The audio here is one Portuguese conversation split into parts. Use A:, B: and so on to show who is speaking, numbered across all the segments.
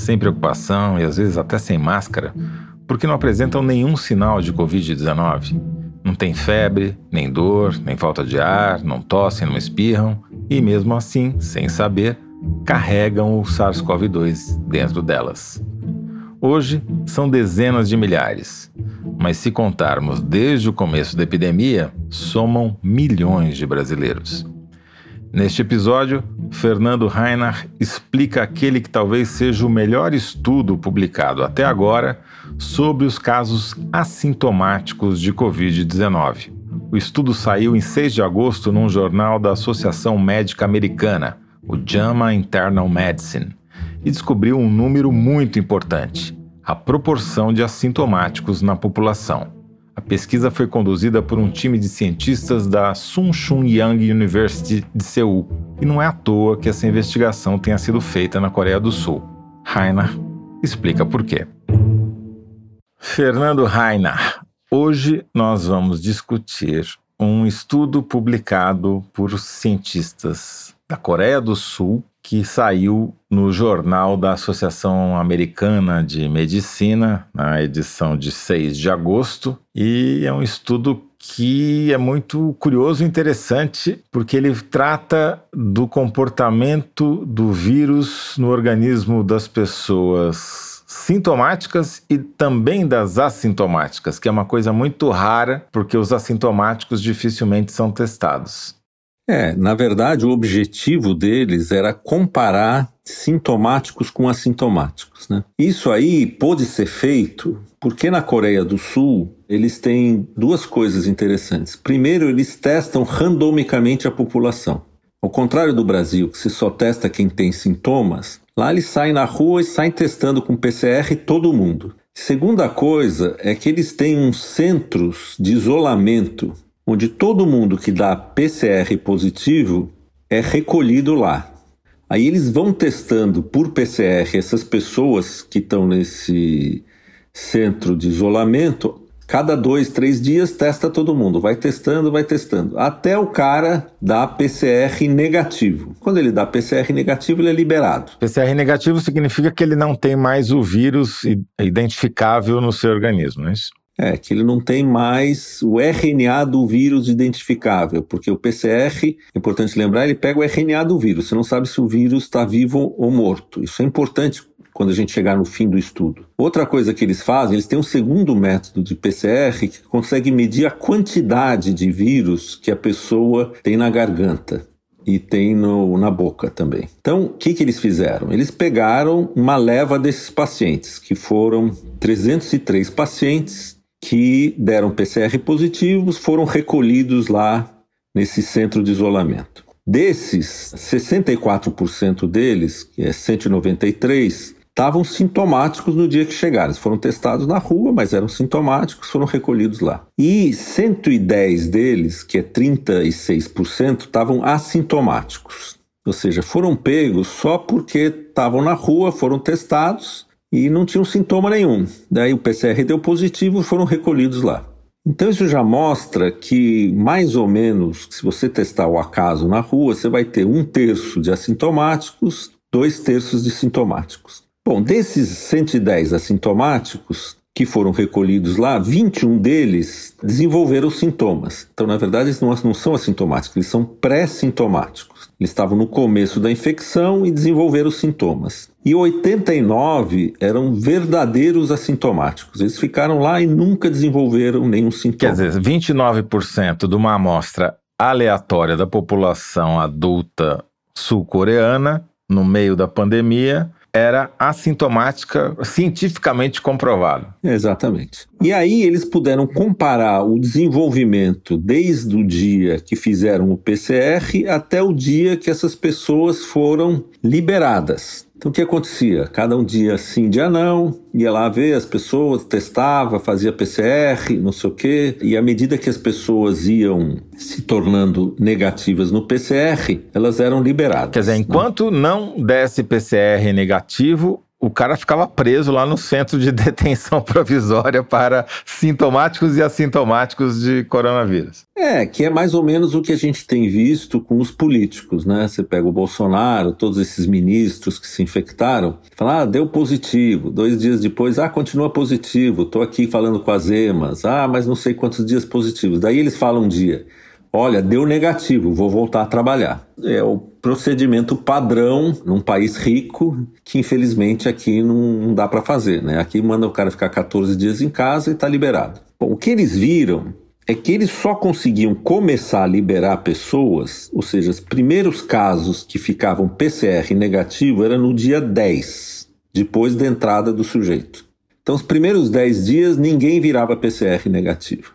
A: sem preocupação e às vezes até sem máscara porque não apresentam nenhum sinal de Covid-19? Não tem febre, nem dor, nem falta de ar, não tossem, não espirram e, mesmo assim, sem saber, carregam o SARS-CoV-2 dentro delas. Hoje são dezenas de milhares, mas se contarmos desde o começo da epidemia, somam milhões de brasileiros. Neste episódio, Fernando Reinach explica aquele que talvez seja o melhor estudo publicado até agora sobre os casos assintomáticos de Covid-19. O estudo saiu em 6 de agosto num jornal da Associação Médica Americana, o JAMA Internal Medicine, e descobriu um número muito importante: a proporção de assintomáticos na população. A pesquisa foi conduzida por um time de cientistas da Sunshun Young University de Seul, e não é à toa que essa investigação tenha sido feita na Coreia do Sul. Rainer explica por quê. Fernando Rainer, Hoje nós vamos discutir um estudo publicado por cientistas da Coreia do Sul que saiu no jornal da Associação Americana de Medicina, na edição de 6 de agosto, e é um estudo que é muito curioso e interessante, porque ele trata do comportamento do vírus no organismo das pessoas sintomáticas e também das assintomáticas, que é uma coisa muito rara, porque os assintomáticos dificilmente são testados.
B: É, na verdade, o objetivo deles era comparar sintomáticos com assintomáticos. Né? Isso aí pôde ser feito porque na Coreia do Sul eles têm duas coisas interessantes. Primeiro, eles testam randomicamente a população. Ao contrário do Brasil, que se só testa quem tem sintomas, Lá eles saem na rua e saem testando com PCR todo mundo. Segunda coisa é que eles têm uns centros de isolamento, onde todo mundo que dá PCR positivo é recolhido lá. Aí eles vão testando por PCR essas pessoas que estão nesse centro de isolamento Cada dois, três dias testa todo mundo, vai testando, vai testando, até o cara dar PCR negativo. Quando ele dá PCR negativo, ele é liberado.
A: PCR negativo significa que ele não tem mais o vírus identificável no seu organismo, não é isso?
B: É, que ele não tem mais o RNA do vírus identificável, porque o PCR, é importante lembrar, ele pega o RNA do vírus, você não sabe se o vírus está vivo ou morto. Isso é importante quando a gente chegar no fim do estudo. Outra coisa que eles fazem, eles têm um segundo método de PCR que consegue medir a quantidade de vírus que a pessoa tem na garganta e tem no, na boca também. Então, o que, que eles fizeram? Eles pegaram uma leva desses pacientes, que foram 303 pacientes que deram PCR positivos, foram recolhidos lá nesse centro de isolamento. Desses, 64% deles, que é 193, estavam sintomáticos no dia que chegaram. Eles foram testados na rua, mas eram sintomáticos, foram recolhidos lá. E 110 deles, que é 36%, estavam assintomáticos. Ou seja, foram pegos só porque estavam na rua, foram testados e não tinham sintoma nenhum. Daí o PCR deu positivo, foram recolhidos lá. Então isso já mostra que, mais ou menos, se você testar o acaso na rua, você vai ter um terço de assintomáticos, dois terços de sintomáticos. Bom, desses 110 assintomáticos que foram recolhidos lá, 21 deles desenvolveram sintomas. Então, na verdade, eles não, não são assintomáticos, eles são pré-sintomáticos. Eles estavam no começo da infecção e desenvolveram sintomas. E 89 eram verdadeiros assintomáticos. Eles ficaram lá e nunca desenvolveram nenhum sintoma.
A: Quer dizer, 29% de uma amostra aleatória da população adulta sul-coreana, no meio da pandemia, era assintomática, cientificamente comprovado.
B: Exatamente. E aí eles puderam comparar o desenvolvimento desde o dia que fizeram o PCR até o dia que essas pessoas foram liberadas. Então o que acontecia? Cada um dia sim, dia não, ia lá ver as pessoas, testava, fazia PCR, não sei o quê, e à medida que as pessoas iam se tornando negativas no PCR, elas eram liberadas.
A: Quer dizer, né? enquanto não desse PCR negativo, o cara ficava preso lá no centro de detenção provisória para sintomáticos e assintomáticos de coronavírus.
B: É, que é mais ou menos o que a gente tem visto com os políticos, né? Você pega o Bolsonaro, todos esses ministros que se infectaram, fala, ah, deu positivo. Dois dias depois, ah, continua positivo. Estou aqui falando com as emas. Ah, mas não sei quantos dias positivos. Daí eles falam um dia. Olha, deu negativo, vou voltar a trabalhar. É o procedimento padrão num país rico que infelizmente aqui não, dá para fazer, né? Aqui manda o cara ficar 14 dias em casa e está liberado. Bom, o que eles viram é que eles só conseguiam começar a liberar pessoas, ou seja, os primeiros casos que ficavam PCR negativo era no dia 10, depois da entrada do sujeito. Então, os primeiros 10 dias ninguém virava PCR negativo.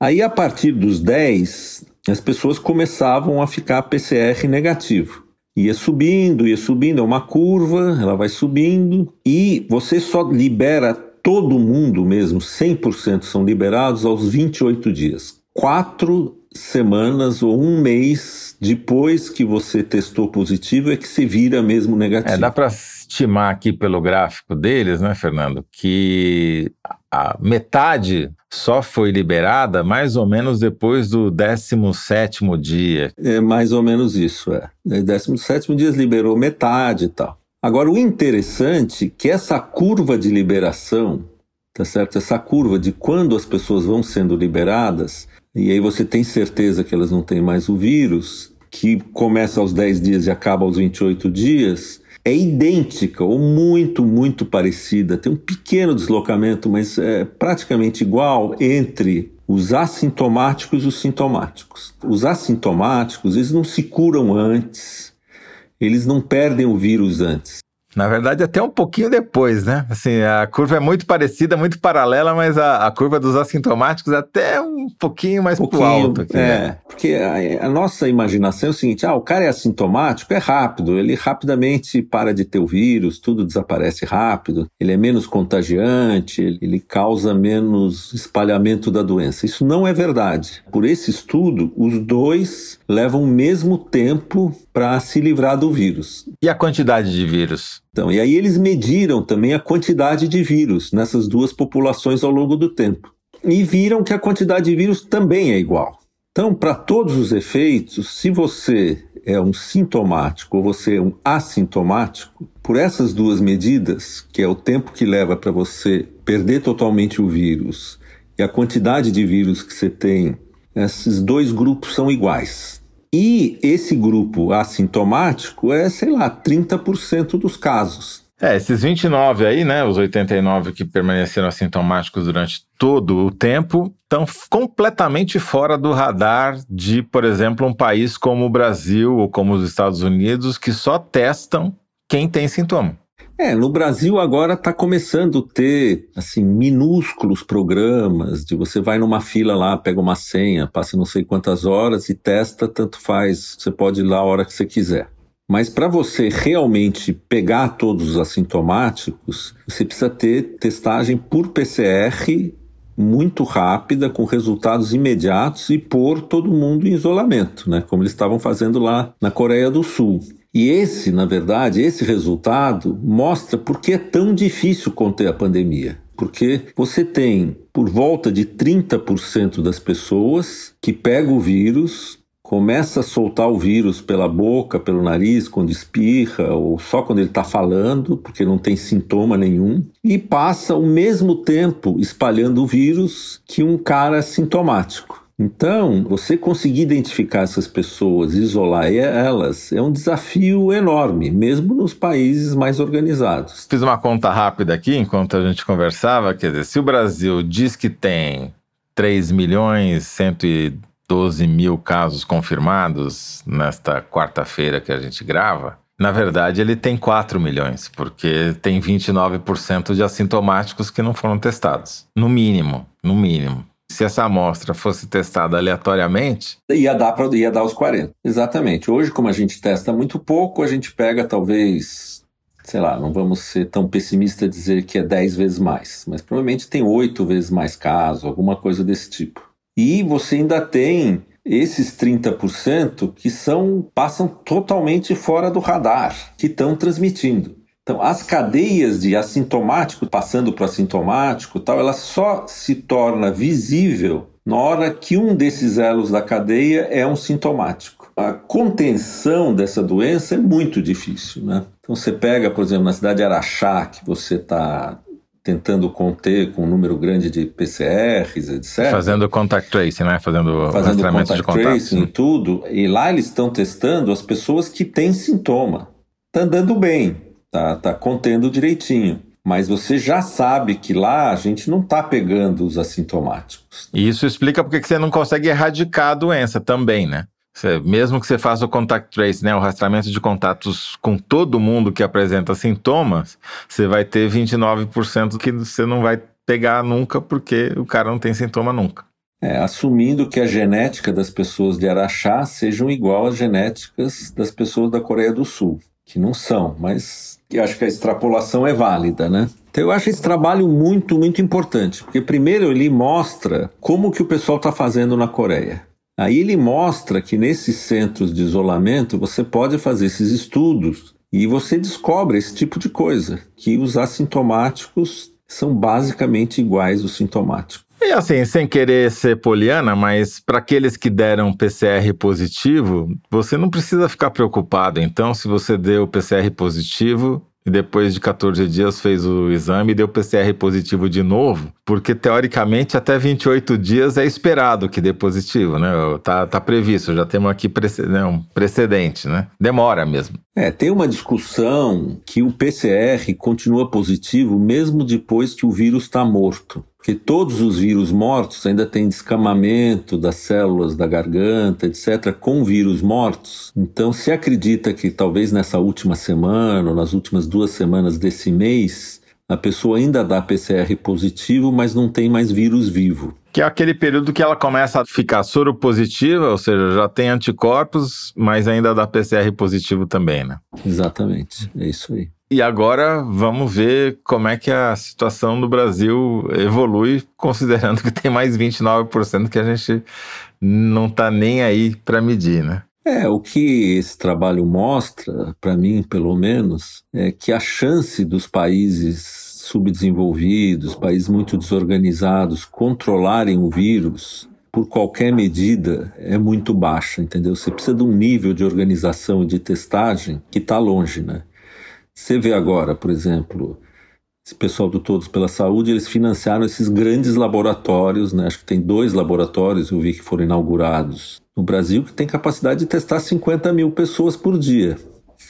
B: Aí, a partir dos 10, as pessoas começavam a ficar PCR negativo. Ia subindo, ia subindo, é uma curva, ela vai subindo e você só libera todo mundo mesmo, 100% são liberados aos 28 dias. Quatro semanas ou um mês depois que você testou positivo é que você vira mesmo negativo.
A: É, dá para estimar aqui pelo gráfico deles, né, Fernando, que a metade só foi liberada mais ou menos depois do 17º dia.
B: É mais ou menos isso, é. 17º dia liberou metade e tal. Agora, o interessante é que essa curva de liberação, tá certo? Essa curva de quando as pessoas vão sendo liberadas, e aí você tem certeza que elas não têm mais o vírus, que começa aos 10 dias e acaba aos 28 dias, é idêntica ou muito, muito parecida. Tem um pequeno deslocamento, mas é praticamente igual entre os assintomáticos e os sintomáticos. Os assintomáticos, eles não se curam antes, eles não perdem o vírus antes.
A: Na verdade, até um pouquinho depois, né? Assim, a curva é muito parecida, muito paralela, mas a, a curva dos assintomáticos é até um pouquinho mais um pouquinho, alto. Aqui,
B: é, né? porque a, a, nossa imaginação é o seguinte: ah, o cara é assintomático, é rápido, ele rapidamente para de ter o vírus, tudo desaparece rápido, ele é menos contagiante, ele, ele causa menos espalhamento da doença. Isso não é verdade. Por esse estudo, os dois levam o mesmo tempo para se livrar do vírus.
A: E a quantidade de vírus?
B: Então, e aí eles mediram também a quantidade de vírus nessas duas populações ao longo do tempo. E viram que a quantidade de vírus também é igual. Então, para todos os efeitos, se você é um sintomático ou você é um assintomático, por essas duas medidas, que é o tempo que leva para você perder totalmente o vírus e a quantidade de vírus que você tem, esses dois grupos são iguais. E esse grupo assintomático é, sei lá, 30% dos casos.
A: É, esses 29 aí, né, os 89 que permaneceram assintomáticos durante todo o tempo, estão completamente fora do radar de, por exemplo, um país como o Brasil ou como os Estados Unidos, que só testam quem tem sintoma.
B: É, no Brasil agora está começando a ter assim minúsculos programas de você vai numa fila lá, pega uma senha, passa não sei quantas horas e testa, tanto faz, você pode ir lá a hora que você quiser. Mas para você realmente pegar todos os assintomáticos, você precisa ter testagem por PCR muito rápida, com resultados imediatos e pôr todo mundo em isolamento, né? Como eles estavam fazendo lá na Coreia do Sul. E esse, na verdade, esse resultado mostra por que é tão difícil conter a pandemia. Porque você tem por volta de 30% das pessoas que pegam o vírus, começa a soltar o vírus pela boca, pelo nariz, quando espirra, ou só quando ele está falando, porque não tem sintoma nenhum, e passa o mesmo tempo espalhando o vírus que um cara sintomático. Então, você conseguir identificar essas pessoas, isolar elas, é um desafio enorme, mesmo nos países mais organizados.
A: Fiz uma conta rápida aqui enquanto a gente conversava, quer dizer, se o Brasil diz que tem 3 milhões 112 mil casos confirmados nesta quarta-feira que a gente grava, na verdade, ele tem 4 milhões, porque tem 29% de assintomáticos que não foram testados. No mínimo, no mínimo se essa amostra fosse testada aleatoriamente.
B: Ia dar, pra, ia dar os 40. Exatamente. Hoje, como a gente testa muito pouco, a gente pega talvez sei lá, não vamos ser tão pessimista dizer que é 10 vezes mais, mas provavelmente tem 8 vezes mais casos, alguma coisa desse tipo. E você ainda tem esses 30% que são passam totalmente fora do radar, que estão transmitindo. Então, as cadeias de assintomático passando para o assintomático, tal, ela só se torna visível na hora que um desses elos da cadeia é um sintomático. A contenção dessa doença é muito difícil, né? Então você pega, por exemplo, na cidade de Araxá, que você está tentando conter com um número grande de PCRs, etc.
A: Fazendo contact tracing, né? Fazendo, Fazendo contact de tracing
B: e tudo. E lá eles estão testando as pessoas que têm sintoma. Está andando bem, tá, tá contendo direitinho. Mas você já sabe que lá a gente não está pegando os assintomáticos.
A: E isso explica porque você não consegue erradicar a doença também, né? Você, mesmo que você faça o contact trace, né, o rastreamento de contatos com todo mundo que apresenta sintomas, você vai ter 29% que você não vai pegar nunca porque o cara não tem sintoma nunca.
B: É, assumindo que a genética das pessoas de Araxá sejam igual às genéticas das pessoas da Coreia do Sul, que não são, mas eu acho que a extrapolação é válida, né? Então eu acho esse trabalho muito, muito importante, porque primeiro ele mostra como que o pessoal está fazendo na Coreia. Aí ele mostra que nesses centros de isolamento você pode fazer esses estudos e você descobre esse tipo de coisa, que os assintomáticos são basicamente iguais aos sintomáticos.
A: E assim, sem querer ser poliana, mas para aqueles que deram PCR positivo, você não precisa ficar preocupado. Então, se você deu PCR positivo, e depois de 14 dias fez o exame e deu PCR positivo de novo, porque teoricamente até 28 dias é esperado que dê positivo, né? Tá, tá previsto, já temos aqui né, um precedente, né? Demora mesmo.
B: É, tem uma discussão que o PCR continua positivo mesmo depois que o vírus está morto que todos os vírus mortos ainda têm descamamento das células da garganta, etc., com vírus mortos. Então, se acredita que talvez nessa última semana, ou nas últimas duas semanas desse mês, a pessoa ainda dá PCR positivo, mas não tem mais vírus vivo.
A: Que é aquele período que ela começa a ficar soropositiva, ou seja, já tem anticorpos, mas ainda dá PCR positivo também, né?
B: Exatamente, é isso aí.
A: E agora vamos ver como é que a situação no Brasil evolui, considerando que tem mais 29% que a gente não está nem aí para medir, né?
B: É, o que esse trabalho mostra, para mim pelo menos, é que a chance dos países subdesenvolvidos, países muito desorganizados, controlarem o vírus por qualquer medida é muito baixa, entendeu? Você precisa de um nível de organização e de testagem que está longe, né? Você vê agora, por exemplo, esse pessoal do Todos pela Saúde, eles financiaram esses grandes laboratórios, né? Acho que tem dois laboratórios, eu vi que foram inaugurados no Brasil, que tem capacidade de testar 50 mil pessoas por dia.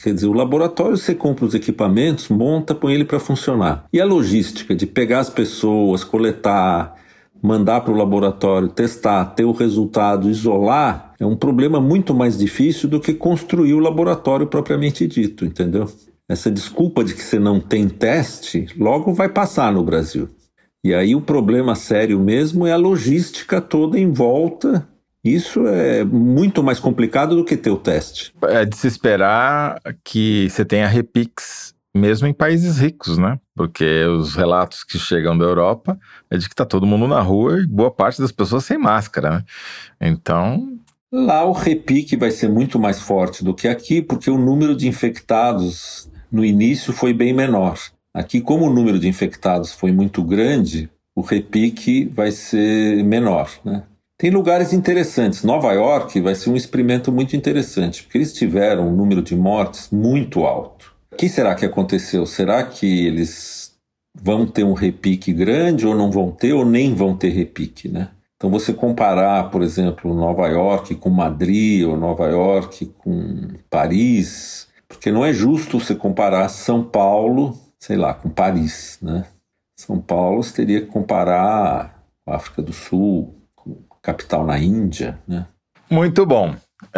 B: Quer dizer, o laboratório você compra os equipamentos, monta, põe ele para funcionar. E a logística de pegar as pessoas, coletar, mandar para o laboratório, testar, ter o resultado, isolar, é um problema muito mais difícil do que construir o laboratório propriamente dito, entendeu? Essa desculpa de que você não tem teste, logo vai passar no Brasil. E aí o problema sério mesmo é a logística toda em volta. Isso é muito mais complicado do que ter o teste.
A: É de se esperar que você tenha repix mesmo em países ricos, né? Porque os relatos que chegam da Europa é de que tá todo mundo na rua e boa parte das pessoas sem máscara, né? Então,
B: Lá o repique vai ser muito mais forte do que aqui, porque o número de infectados no início foi bem menor. Aqui, como o número de infectados foi muito grande, o repique vai ser menor. Né? Tem lugares interessantes. Nova York vai ser um experimento muito interessante, porque eles tiveram um número de mortes muito alto. O que será que aconteceu? Será que eles vão ter um repique grande ou não vão ter, ou nem vão ter repique, né? Então, você comparar, por exemplo, Nova York com Madrid ou Nova York com Paris, porque não é justo você comparar São Paulo, sei lá, com Paris, né? São Paulo você teria que comparar com a África do Sul, com capital na Índia, né?
A: Muito bom.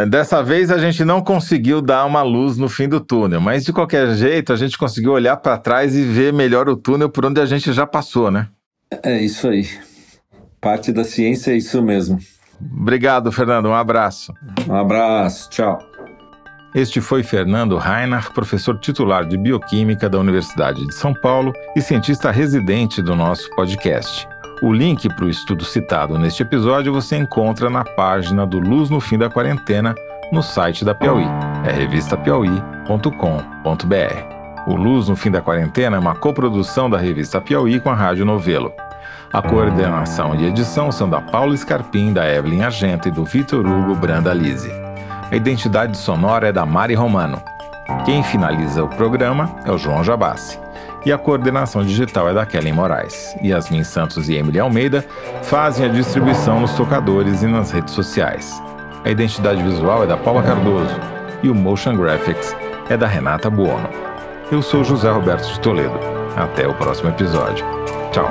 A: Dessa vez a gente não conseguiu dar uma luz no fim do túnel, mas de qualquer jeito a gente conseguiu olhar para trás e ver melhor o túnel por onde a gente já passou, né?
B: É isso aí. Parte da ciência é isso mesmo.
A: Obrigado, Fernando. Um abraço.
B: Um abraço. Tchau.
A: Este foi Fernando Reinach, professor titular de Bioquímica da Universidade de São Paulo e cientista residente do nosso podcast. O link para o estudo citado neste episódio você encontra na página do Luz no Fim da Quarentena no site da Piauí, é revistapiauí.com.br. O Luz no Fim da Quarentena é uma coprodução da revista Piauí com a Rádio Novelo. A coordenação e edição são da Paula Scarpim, da Evelyn Argento e do Vitor Hugo Branda Lise. A identidade sonora é da Mari Romano. Quem finaliza o programa é o João Jabassi e a coordenação digital é da Kellen Moraes. Yasmin Santos e Emily Almeida fazem a distribuição nos tocadores e nas redes sociais. A identidade visual é da Paula Cardoso e o Motion Graphics é da Renata Buono. Eu sou José Roberto de Toledo. Até o próximo episódio. Tchau.